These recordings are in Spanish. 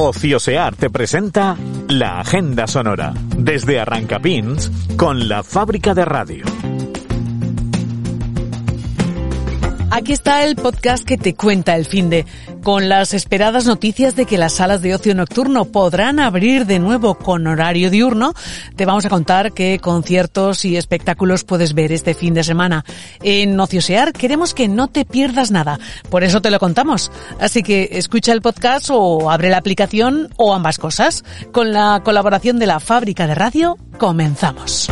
Ociosear te presenta la Agenda Sonora desde Arrancapins con la fábrica de radio. Aquí está el podcast que te cuenta el fin de, con las esperadas noticias de que las salas de ocio nocturno podrán abrir de nuevo con horario diurno. Te vamos a contar qué conciertos y espectáculos puedes ver este fin de semana. En Ociosear queremos que no te pierdas nada, por eso te lo contamos. Así que escucha el podcast o abre la aplicación o ambas cosas. Con la colaboración de la fábrica de radio, comenzamos.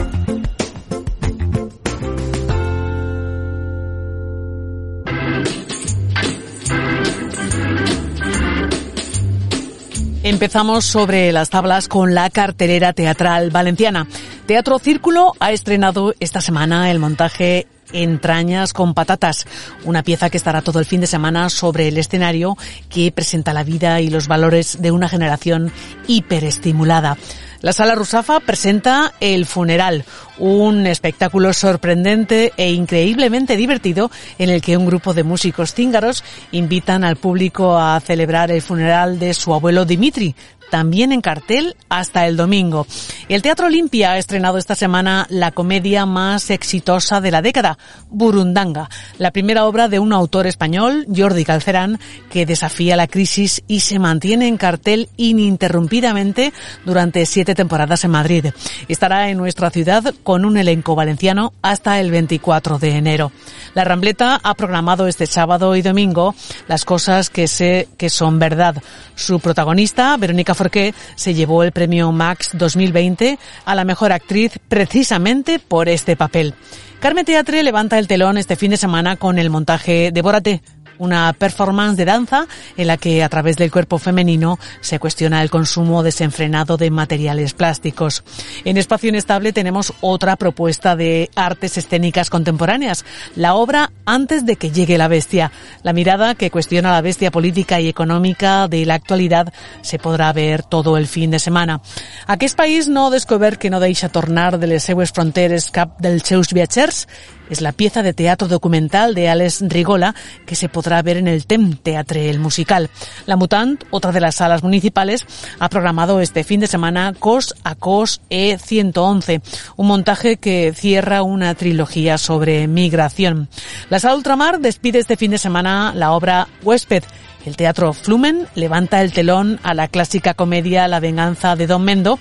Empezamos sobre las tablas con la cartelera teatral valenciana. Teatro Círculo ha estrenado esta semana el montaje Entrañas con patatas, una pieza que estará todo el fin de semana sobre el escenario que presenta la vida y los valores de una generación hiperestimulada. La Sala Rusafa presenta El Funeral, un espectáculo sorprendente e increíblemente divertido en el que un grupo de músicos cíngaros invitan al público a celebrar el funeral de su abuelo Dimitri, también en cartel hasta el domingo. El Teatro Olimpia ha estrenado esta semana la comedia más exitosa de la década, Burundanga, la primera obra de un autor español, Jordi Calcerán, que desafía la crisis y se mantiene en cartel ininterrumpidamente durante siete temporadas en Madrid. Estará en nuestra ciudad con un elenco valenciano hasta el 24 de enero. La Rambleta ha programado este sábado y domingo las cosas que sé que son verdad. Su protagonista, Verónica Forqué, se llevó el premio Max 2020 a la mejor actriz precisamente por este papel. Carmen Teatre levanta el telón este fin de semana con el montaje Devórate, una performance de danza en la que a través del cuerpo femenino se cuestiona el consumo desenfrenado de materiales plásticos. En Espacio Inestable tenemos otra propuesta de artes escénicas contemporáneas, la obra Antes de que llegue la bestia. La mirada que cuestiona la bestia política y económica de la actualidad se podrá ver todo el fin de semana. Aquest país no descober que no deixa tornar de les seues fronteres cap dels seus viatgers es la pieza de teatro documental de Alex Rigola que se podrá en el TEM Teatre el Musical. La Mutant, otra de las salas municipales, ha programado este fin de semana Cos a Cos E111, un montaje que cierra una trilogía sobre migración. La Sala Ultramar despide este fin de semana la obra Huésped, el Teatro Flumen levanta el telón a la clásica comedia La venganza de Don Mendo,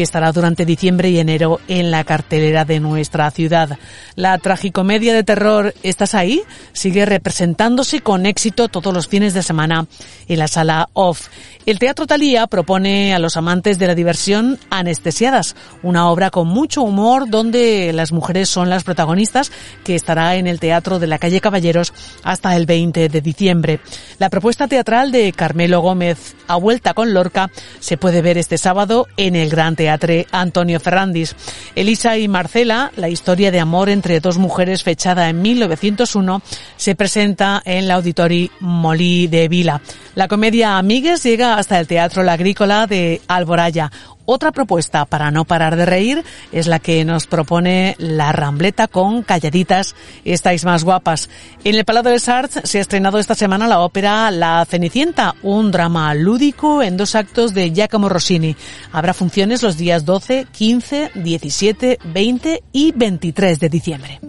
que estará durante diciembre y enero en la cartelera de nuestra ciudad. La tragicomedia de terror ¿Estás ahí? sigue representándose con éxito todos los fines de semana en la sala Off. El Teatro Talía propone a los amantes de la diversión Anestesiadas, una obra con mucho humor donde las mujeres son las protagonistas, que estará en el Teatro de la Calle Caballeros hasta el 20 de diciembre. La propuesta teatral de Carmelo Gómez, A Vuelta con Lorca, se puede ver este sábado en el Gran Teatre Antonio Ferrandis. Elisa y Marcela, la historia de amor entre dos mujeres fechada en 1901, se presenta en la Auditori Molí de Vila. La comedia Amigues llega hasta el Teatro La Agrícola de Alboraya. Otra propuesta para no parar de reír es la que nos propone La Rambleta con Calladitas, estáis más guapas. En el Palau de les Arts se ha estrenado esta semana la ópera La Cenicienta, un drama lúdico en dos actos de Giacomo Rossini. Habrá funciones los días 12, 15, 17, 20 y 23 de diciembre.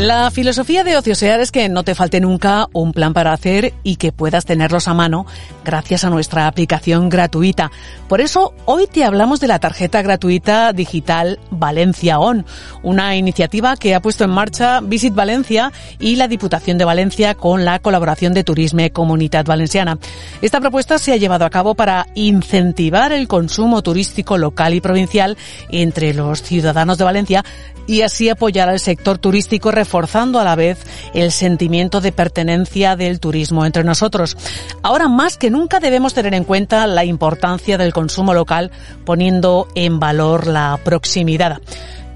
La filosofía de Ociosear es que no te falte nunca un plan para hacer y que puedas tenerlos a mano gracias a nuestra aplicación gratuita. Por eso hoy te hablamos de la tarjeta gratuita digital Valencia On, una iniciativa que ha puesto en marcha Visit Valencia y la Diputación de Valencia con la colaboración de Turisme Comunidad Valenciana. Esta propuesta se ha llevado a cabo para incentivar el consumo turístico local y provincial entre los ciudadanos de Valencia y así apoyar al sector turístico reforzando a la vez el sentimiento de pertenencia del turismo entre nosotros. Ahora más que nunca debemos tener en cuenta la importancia del consumo local poniendo en valor la proximidad.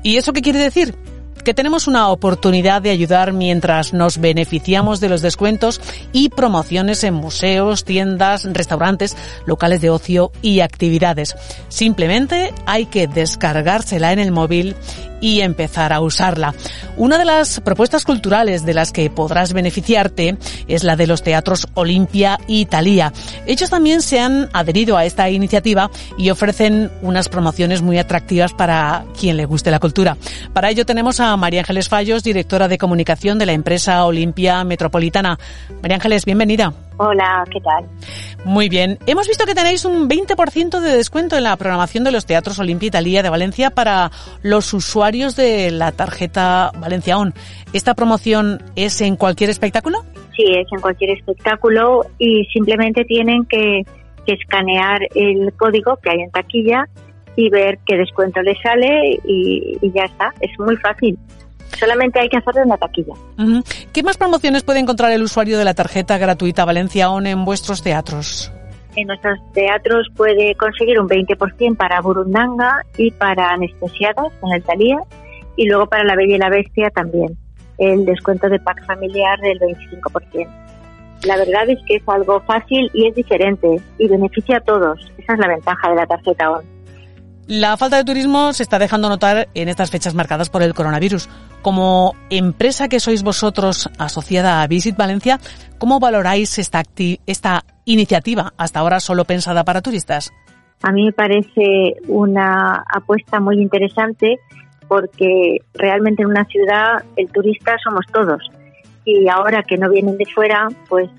¿Y eso qué quiere decir? Que tenemos una oportunidad de ayudar mientras nos beneficiamos de los descuentos y promociones en museos, tiendas, restaurantes, locales de ocio y actividades. Simplemente hay que descargársela en el móvil y empezar a usarla. Una de las propuestas culturales de las que podrás beneficiarte es la de los teatros Olimpia y Thalía. Ellos también se han adherido a esta iniciativa y ofrecen unas promociones muy atractivas para quien le guste la cultura. Para ello tenemos a María Ángeles Fallos, directora de comunicación de la empresa Olimpia Metropolitana. María Ángeles, bienvenida. Hola, ¿qué tal? Muy bien. Hemos visto que tenéis un 20% de descuento en la programación de los teatros Olimpia Italia de Valencia para los usuarios de la tarjeta Valencia On. ¿Esta promoción es en cualquier espectáculo? Sí, es en cualquier espectáculo y simplemente tienen que, escanear el código que hay en taquilla y ver qué descuento les sale y, y ya está. Es muy fácil. Solamente hay que hacerlo en la taquilla. ¿Qué más promociones puede encontrar el usuario de la tarjeta gratuita Valencia ON en vuestros teatros? En nuestros teatros puede conseguir un 20% para Burundanga y para anestesiadas en el Talía y luego para La Bella y la Bestia también el descuento de pack familiar del 25%. La verdad es que es algo fácil y es diferente y beneficia a todos. Esa es la ventaja de la tarjeta ON. La falta de turismo se está dejando notar en estas fechas marcadas por el coronavirus. Como empresa que sois vosotros asociada a Visit Valencia, ¿cómo valoráis esta, esta iniciativa hasta ahora solo pensada para turistas? A mí me parece una apuesta muy interesante porque realmente en una ciudad el turista somos todos y ahora que no vienen de fuera, pues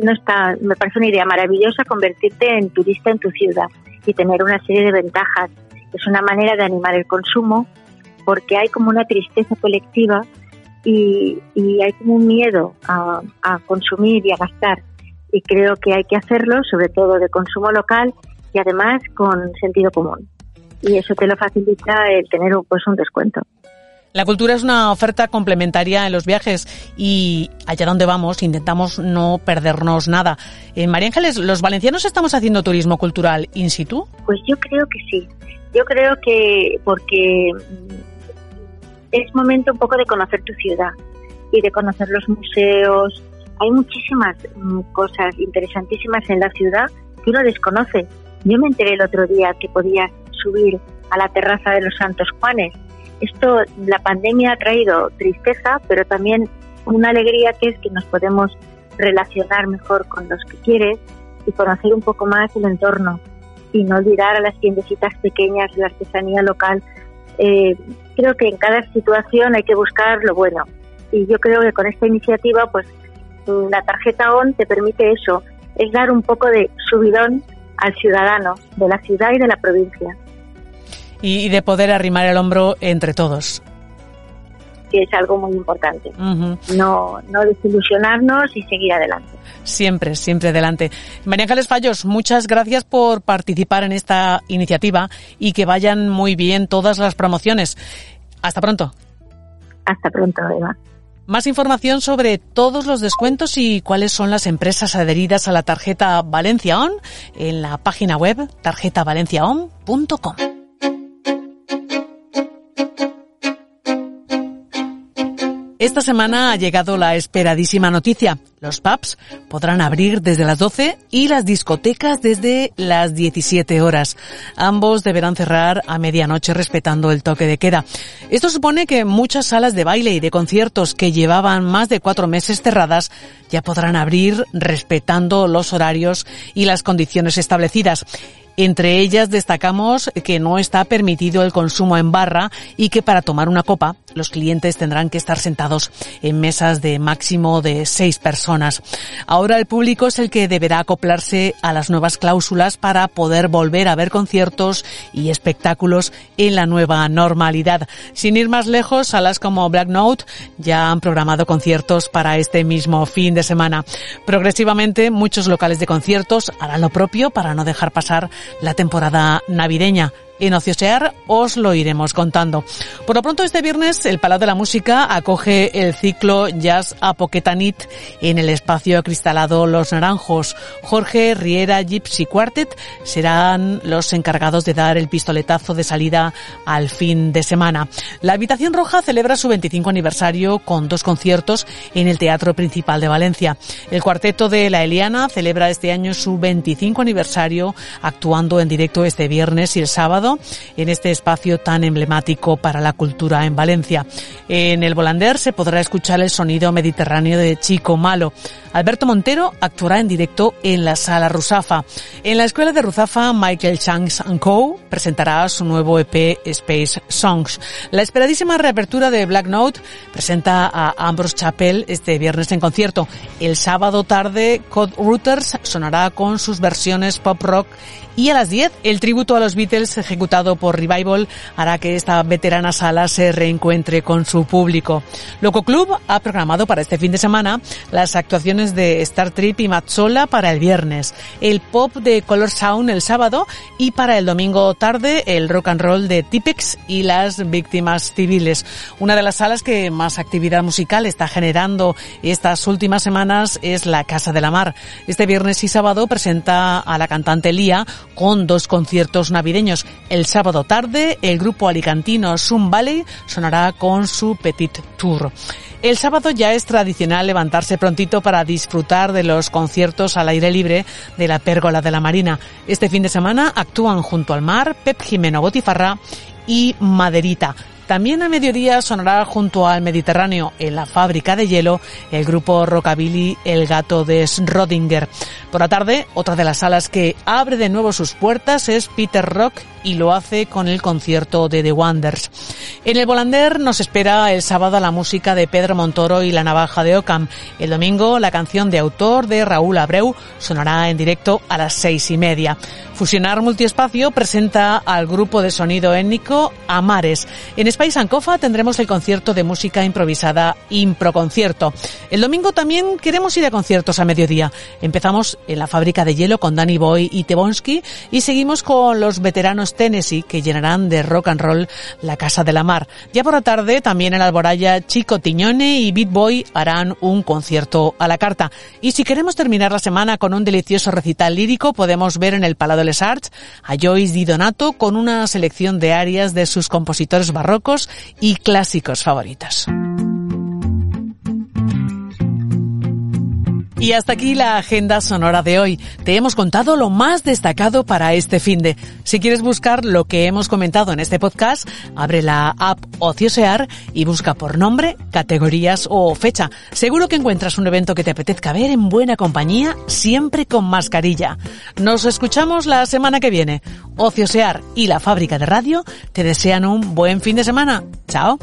no está, me parece una idea maravillosa convertirte en turista en tu ciudad y tener una serie de ventajas. Es una manera de animar el consumo porque hay como una tristeza colectiva y, hay como un miedo a, a, consumir y a gastar. Y creo que hay que hacerlo, sobre todo de consumo local y además con sentido común. Y eso te lo facilita el tener pues, un descuento. La cultura es una oferta complementaria en los viajes y allá donde vamos intentamos no perdernos nada. En María Ángeles, ¿los valencianos estamos haciendo turismo cultural in situ? Pues yo creo que sí. Yo creo que porque es momento un poco de conocer tu ciudad y de conocer los museos. Hay muchísimas mm, cosas interesantísimas en la ciudad que uno desconoce. Yo me enteré el otro día que podías subir a la terraza de los Santos Juanes esto, la pandemia ha traído tristeza, pero también una alegría que es que nos podemos relacionar mejor con los que quieres y conocer un poco más el entorno y no olvidar a las tiendecitas pequeñas, la artesanía local. Eh, creo que en cada situación hay que buscar lo bueno y yo creo que con esta iniciativa, pues la tarjeta ON te permite eso, es dar un poco de subidón al ciudadano de la ciudad y de la provincia y, de poder arrimar el hombro entre todos que es algo muy importante. no, no desilusionarnos y seguir adelante. Siempre, siempre adelante. María Ángeles Fallos, muchas gracias por participar en esta iniciativa y que vayan muy bien todas las promociones. Hasta pronto. Hasta pronto, Eva. Más información sobre todos los descuentos y cuáles son las empresas adheridas a la tarjeta Valencia On en la página web tarjetavalenciaon.com. Esta semana ha llegado la esperadísima noticia. Los pubs podrán abrir desde las 12 y las discotecas desde las 17 horas. Ambos deberán cerrar a medianoche respetando el toque de queda. Esto supone que muchas salas de baile y de conciertos que llevaban más de cuatro meses cerradas ya podrán abrir respetando los horarios y las condiciones establecidas. Entre ellas destacamos que no está permitido el consumo en barra y que para tomar una copa los clientes tendrán que estar sentados en mesas de máximo de seis personas. Ahora el público es el que deberá acoplarse a las nuevas cláusulas para poder volver a ver conciertos y espectáculos en la nueva normalidad. Sin ir más lejos, salas como Black Note ya han programado conciertos para este mismo fin de semana. Progresivamente muchos locales de conciertos harán lo propio para no dejar pasar la temporada navideña. En Ociosear os lo iremos contando. Por lo pronto este viernes el Palau de la Música acoge el ciclo Jazz Apoquetanit en el espacio acristalado Los Naranjos. Jorge Riera Gypsy Quartet serán los encargados de dar el pistoletazo de salida al fin de semana. La Habitación Roja celebra su 25 aniversario con dos conciertos en el Teatro Principal de Valencia. El cuarteto de La Eliana celebra este año su 25 aniversario actuando en directo este viernes y el sábado en este espacio tan emblemático para la cultura en Valencia. En el Volander se podrá escuchar el sonido mediterráneo de Chico Malo. Alberto Montero actuará en directo en la Sala Ruzafa. En la Escuela de Ruzafa, Michael Changs Co. presentará su nuevo EP Space Songs. La esperadísima reapertura de Black Note presenta a Ambrose Chappell este viernes en concierto. El sábado tarde, Code Routers sonará con sus versiones pop rock y a las 10, el tributo a los Beatles ejecutado por Revival hará que esta veterana sala se reencuentre con su público. Loco Club ha programado para este fin de semana las actuaciones de Star Trip y Mazzola para el viernes, el pop de Color Sound el sábado y para el domingo tarde el rock and roll de Tipex y las víctimas civiles. Una de las salas que más actividad musical está generando estas últimas semanas es la Casa de la Mar. Este viernes y sábado presenta a la cantante Lía con dos conciertos navideños. El sábado tarde, el grupo alicantino Sun Valley sonará con su Petit Tour. El sábado ya es tradicional levantarse prontito para disfrutar de los conciertos al aire libre de la Pérgola de la Marina. Este fin de semana actúan junto al mar Pep Jimeno Botifarra y Maderita. También a mediodía sonará junto al Mediterráneo, en la fábrica de hielo, el grupo Rockabilly El Gato de Schrödinger. Por la tarde, otra de las salas que abre de nuevo sus puertas es Peter Rock y lo hace con el concierto de The Wonders. En el Volander nos espera el sábado la música de Pedro Montoro y la navaja de Ocam. El domingo la canción de autor de Raúl Abreu sonará en directo a las seis y media. Fusionar Multiespacio presenta al grupo de sonido étnico Amares. Spice Ancofa tendremos el concierto de música improvisada Improconcierto. El domingo también queremos ir a conciertos a mediodía. Empezamos en la fábrica de hielo con Danny Boy y Tebonsky y seguimos con los veteranos Tennessee que llenarán de rock and roll la Casa de la Mar. Ya por la tarde también en Alboraya Chico Tiñone y Beat Boy harán un concierto a la carta. Y si queremos terminar la semana con un delicioso recital lírico podemos ver en el Palado les Arts a Joyce Di Donato con una selección de arias de sus compositores y clásicos favoritos. Y hasta aquí la agenda sonora de hoy. Te hemos contado lo más destacado para este fin de. Si quieres buscar lo que hemos comentado en este podcast, abre la app Ociosear y busca por nombre, categorías o fecha. Seguro que encuentras un evento que te apetezca ver en buena compañía, siempre con mascarilla. Nos escuchamos la semana que viene. Ociosear y la fábrica de radio te desean un buen fin de semana. Chao.